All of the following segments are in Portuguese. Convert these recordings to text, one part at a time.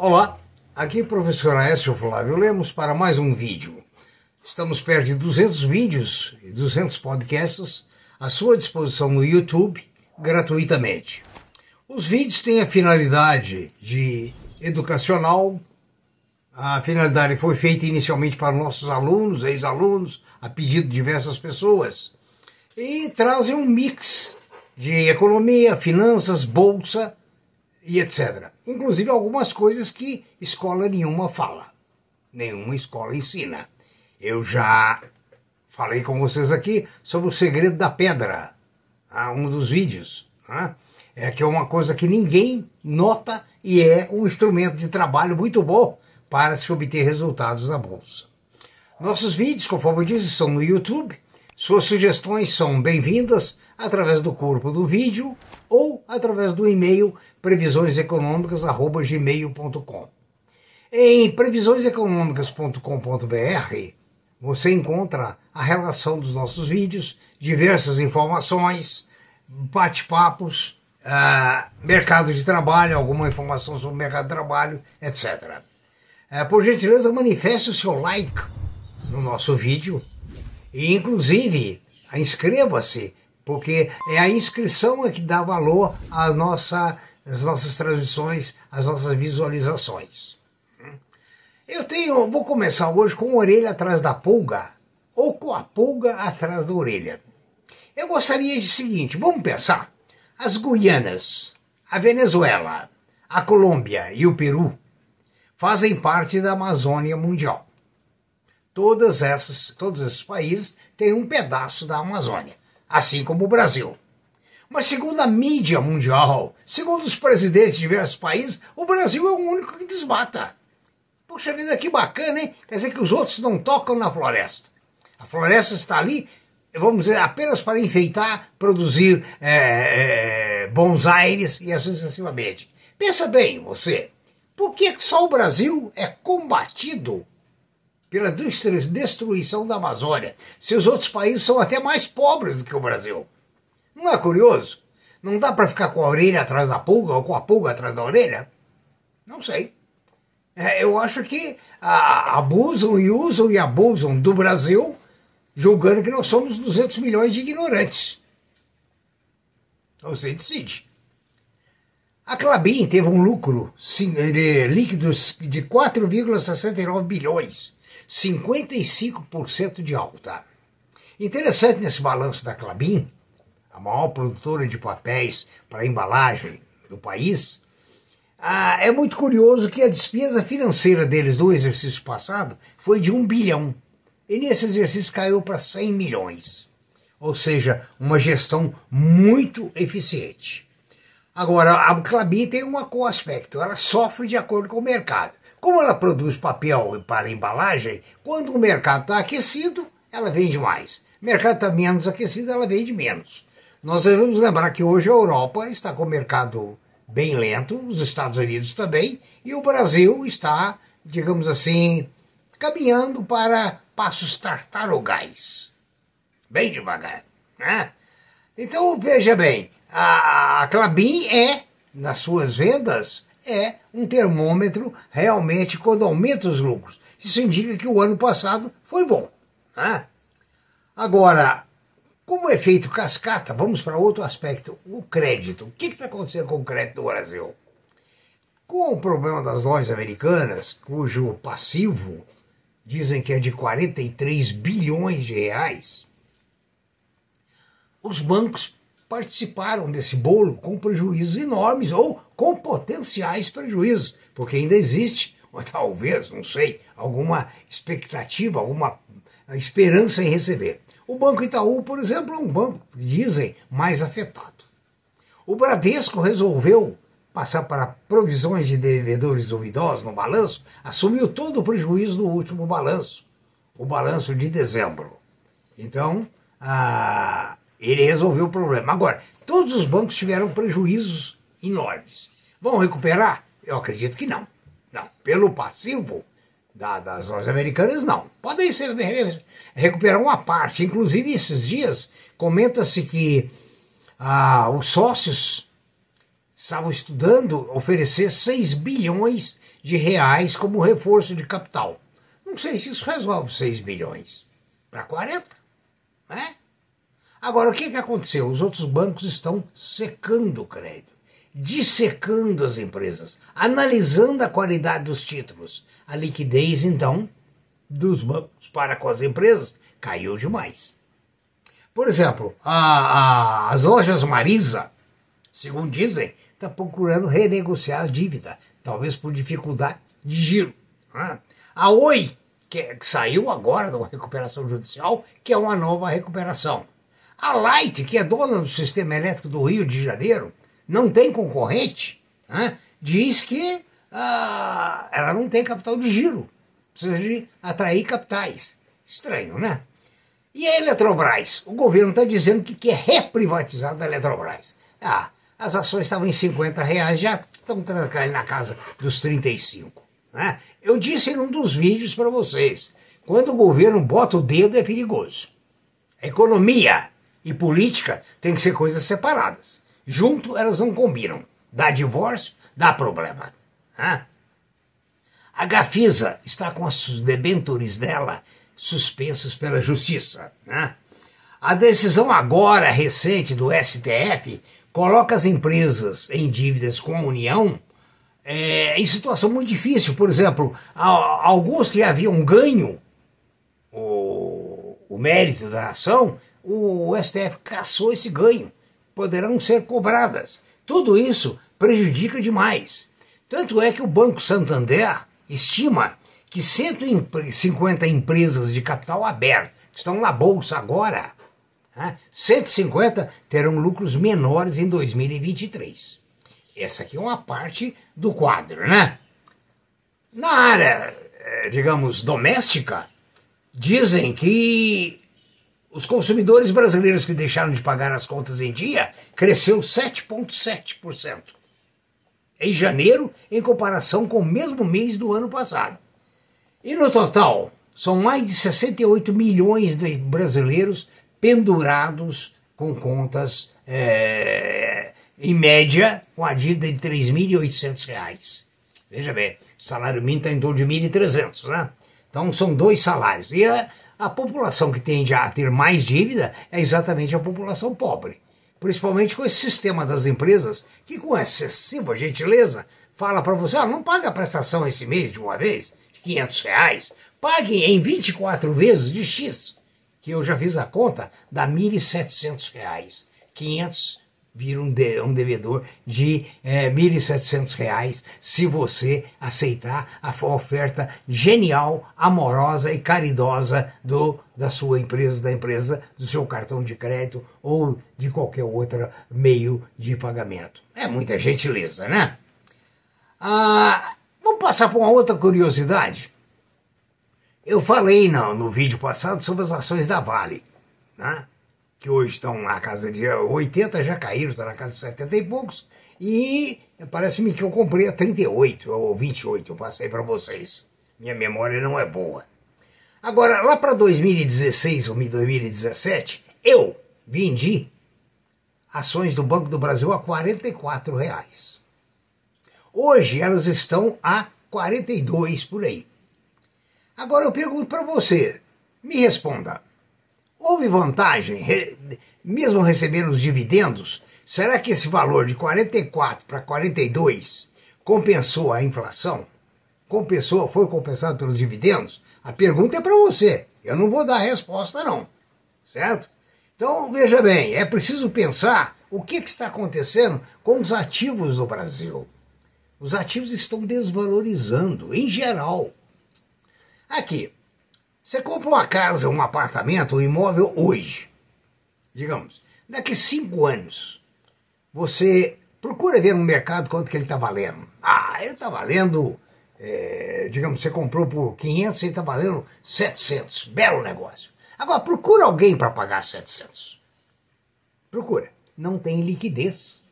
Olá, aqui é o professor Aécio Flávio Lemos para mais um vídeo. Estamos perto de 200 vídeos e 200 podcasts à sua disposição no YouTube gratuitamente. Os vídeos têm a finalidade de educacional. A finalidade foi feita inicialmente para nossos alunos, ex-alunos, a pedido de diversas pessoas. E trazem um mix de economia, finanças, bolsa e etc. Inclusive algumas coisas que escola nenhuma fala, nenhuma escola ensina. Eu já falei com vocês aqui sobre o segredo da pedra, ah, um dos vídeos. Né? É que é uma coisa que ninguém nota e é um instrumento de trabalho muito bom para se obter resultados na bolsa. Nossos vídeos, conforme eu disse, são no YouTube. Suas sugestões são bem-vindas através do corpo do vídeo ou através do e-mail previsioneseconômicas@gmail.com. Em previsioneseconômicas.com.br você encontra a relação dos nossos vídeos, diversas informações, bate-papos, uh, mercado de trabalho, alguma informação sobre o mercado de trabalho, etc. Uh, é, por gentileza, manifeste o seu like no nosso vídeo e, inclusive, inscreva-se porque é a inscrição é que dá valor às, nossa, às nossas transmissões, às nossas visualizações. Eu tenho, vou começar hoje com a orelha atrás da pulga, ou com a pulga atrás da orelha. Eu gostaria de seguinte, vamos pensar, as Guianas, a Venezuela, a Colômbia e o Peru fazem parte da Amazônia Mundial. Todas essas, todos esses países têm um pedaço da Amazônia assim como o Brasil. Mas segundo a mídia mundial, segundo os presidentes de diversos países, o Brasil é o único que desmata. Poxa vida, que bacana, hein? Quer dizer que os outros não tocam na floresta. A floresta está ali, vamos dizer, apenas para enfeitar, produzir é, é, bons aires e assim sucessivamente. Pensa bem, você, por que só o Brasil é combatido pela destruição da Amazônia. Seus outros países são até mais pobres do que o Brasil. Não é curioso? Não dá para ficar com a orelha atrás da pulga ou com a pulga atrás da orelha? Não sei. É, eu acho que a, abusam e usam e abusam do Brasil, julgando que nós somos 200 milhões de ignorantes. Você decide. A Clabin teve um lucro sim, líquido de 4,69 bilhões 55% de alta. Interessante nesse balanço da Clabin, a maior produtora de papéis para embalagem do país, ah, é muito curioso que a despesa financeira deles do exercício passado foi de 1 bilhão. E nesse exercício caiu para 100 milhões. Ou seja, uma gestão muito eficiente. Agora, a Clabin tem um aspecto, ela sofre de acordo com o mercado. Como ela produz papel para embalagem, quando o mercado está aquecido, ela vende mais. O mercado está menos aquecido, ela vende menos. Nós devemos lembrar que hoje a Europa está com o mercado bem lento, os Estados Unidos também, e o Brasil está, digamos assim, caminhando para passos tartarugais. Bem devagar. Né? Então veja bem, a Clabin é, nas suas vendas, é um termômetro realmente quando aumenta os lucros. Isso indica que o ano passado foi bom. Né? Agora, como é feito cascata, vamos para outro aspecto, o crédito. O que está acontecendo com o crédito no Brasil? Com o problema das lojas americanas, cujo passivo dizem que é de 43 bilhões de reais, os bancos participaram desse bolo com prejuízos enormes ou com potenciais prejuízos, porque ainda existe, ou talvez, não sei, alguma expectativa, alguma esperança em receber. O Banco Itaú, por exemplo, é um banco, dizem, mais afetado. O Bradesco resolveu passar para provisões de devedores duvidosos no balanço, assumiu todo o prejuízo do último balanço, o balanço de dezembro. Então, a ele resolveu o problema. Agora, todos os bancos tiveram prejuízos enormes. Vão recuperar? Eu acredito que não. Não. Pelo passivo da, das lojas americanas, não. Podem ser, recuperar uma parte. Inclusive, esses dias, comenta-se que ah, os sócios estavam estudando oferecer 6 bilhões de reais como reforço de capital. Não sei se isso resolve 6 bilhões para 40, né? Agora, o que, que aconteceu? Os outros bancos estão secando o crédito, dissecando as empresas, analisando a qualidade dos títulos. A liquidez, então, dos bancos para com as empresas caiu demais. Por exemplo, a, a, as lojas Marisa, segundo dizem, está procurando renegociar a dívida, talvez por dificuldade de giro. Né? A Oi, que, que saiu agora de uma recuperação judicial, que é uma nova recuperação. A Light, que é dona do sistema elétrico do Rio de Janeiro, não tem concorrente, né? diz que ah, ela não tem capital de giro, precisa de atrair capitais. Estranho, né? E a Eletrobras? O governo está dizendo que quer reprivatizar a Eletrobras. Ah, as ações estavam em 50 reais, já estão caindo na casa dos 35. Né? Eu disse em um dos vídeos para vocês, quando o governo bota o dedo é perigoso. Economia e política têm que ser coisas separadas. Junto elas não combinam. Dá divórcio, dá problema. Né? A Gafisa está com os debentures dela suspensos pela justiça. Né? A decisão agora recente do STF coloca as empresas em dívidas com a União é, em situação muito difícil. Por exemplo, alguns que haviam ganho o, o mérito da ação, o STF caçou esse ganho. Poderão ser cobradas. Tudo isso prejudica demais. Tanto é que o Banco Santander estima que 150 empresas de capital aberto que estão na bolsa agora, né, 150 terão lucros menores em 2023. Essa aqui é uma parte do quadro, né? Na área, eh, digamos, doméstica, dizem que os consumidores brasileiros que deixaram de pagar as contas em dia cresceu 7,7% em janeiro, em comparação com o mesmo mês do ano passado. E no total, são mais de 68 milhões de brasileiros pendurados com contas, é, em média, com a dívida de R$ 3.800. Veja bem, o salário mínimo está em torno de 1.300, né? Então são dois salários. E a, a população que tende a ter mais dívida é exatamente a população pobre. Principalmente com esse sistema das empresas, que com excessiva gentileza fala para você, ah, não paga a prestação esse mês de uma vez, de 500 reais, pague em 24 vezes de X, que eu já fiz a conta, dá 1.700 reais. 500 vira um, de, um devedor de é, 1.700 reais se você aceitar a oferta genial, amorosa e caridosa do, da sua empresa, da empresa, do seu cartão de crédito ou de qualquer outro meio de pagamento. É muita gentileza, né? Ah, vamos passar por uma outra curiosidade. Eu falei no, no vídeo passado sobre as ações da Vale, né? Que hoje estão na casa de 80, já caíram, estão na casa de 70 e poucos, e parece-me que eu comprei a 38 ou 28, eu passei para vocês. Minha memória não é boa. Agora, lá para 2016 ou 2017, eu vendi ações do Banco do Brasil a 44 reais. Hoje elas estão a 42 por aí. Agora eu pergunto para você, me responda. Houve vantagem, mesmo recebendo os dividendos? Será que esse valor de 44 para 42 compensou a inflação? Compensou, foi compensado pelos dividendos? A pergunta é para você. Eu não vou dar a resposta, não. Certo? Então, veja bem, é preciso pensar o que, que está acontecendo com os ativos do Brasil. Os ativos estão desvalorizando, em geral. Aqui, você compra uma casa, um apartamento, um imóvel hoje, digamos, daqui cinco anos, você procura ver no mercado quanto que ele está valendo. Ah, ele está valendo, é, digamos, você comprou por 500 e está valendo 700. Belo negócio. Agora, procura alguém para pagar 700. Procura. Não tem liquidez.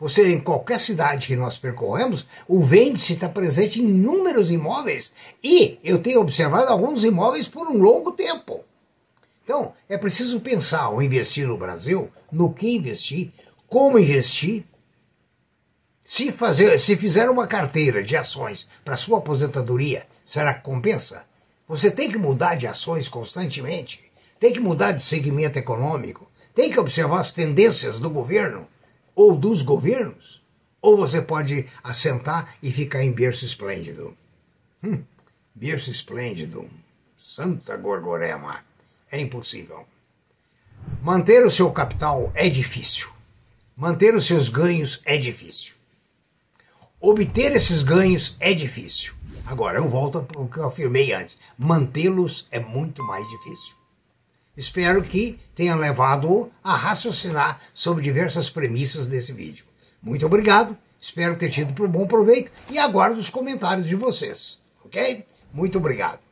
Você, em qualquer cidade que nós percorremos, o vende-se está presente em inúmeros imóveis. E eu tenho observado alguns imóveis por um longo tempo. Então, é preciso pensar ao investir no Brasil, no que investir, como investir, Se, fazer, se fizer uma carteira de ações para sua aposentadoria, será que compensa? Você tem que mudar de ações constantemente, tem que mudar de segmento econômico, tem que observar as tendências do governo ou dos governos, ou você pode assentar e ficar em berço esplêndido. Hum, berço esplêndido, santa gorgorema, é impossível. Manter o seu capital é difícil. Manter os seus ganhos é difícil. Obter esses ganhos é difícil. Agora, eu volto para o que eu afirmei antes: mantê-los é muito mais difícil. Espero que tenha levado a raciocinar sobre diversas premissas desse vídeo. Muito obrigado, espero ter tido por bom proveito e aguardo os comentários de vocês, ok? Muito obrigado.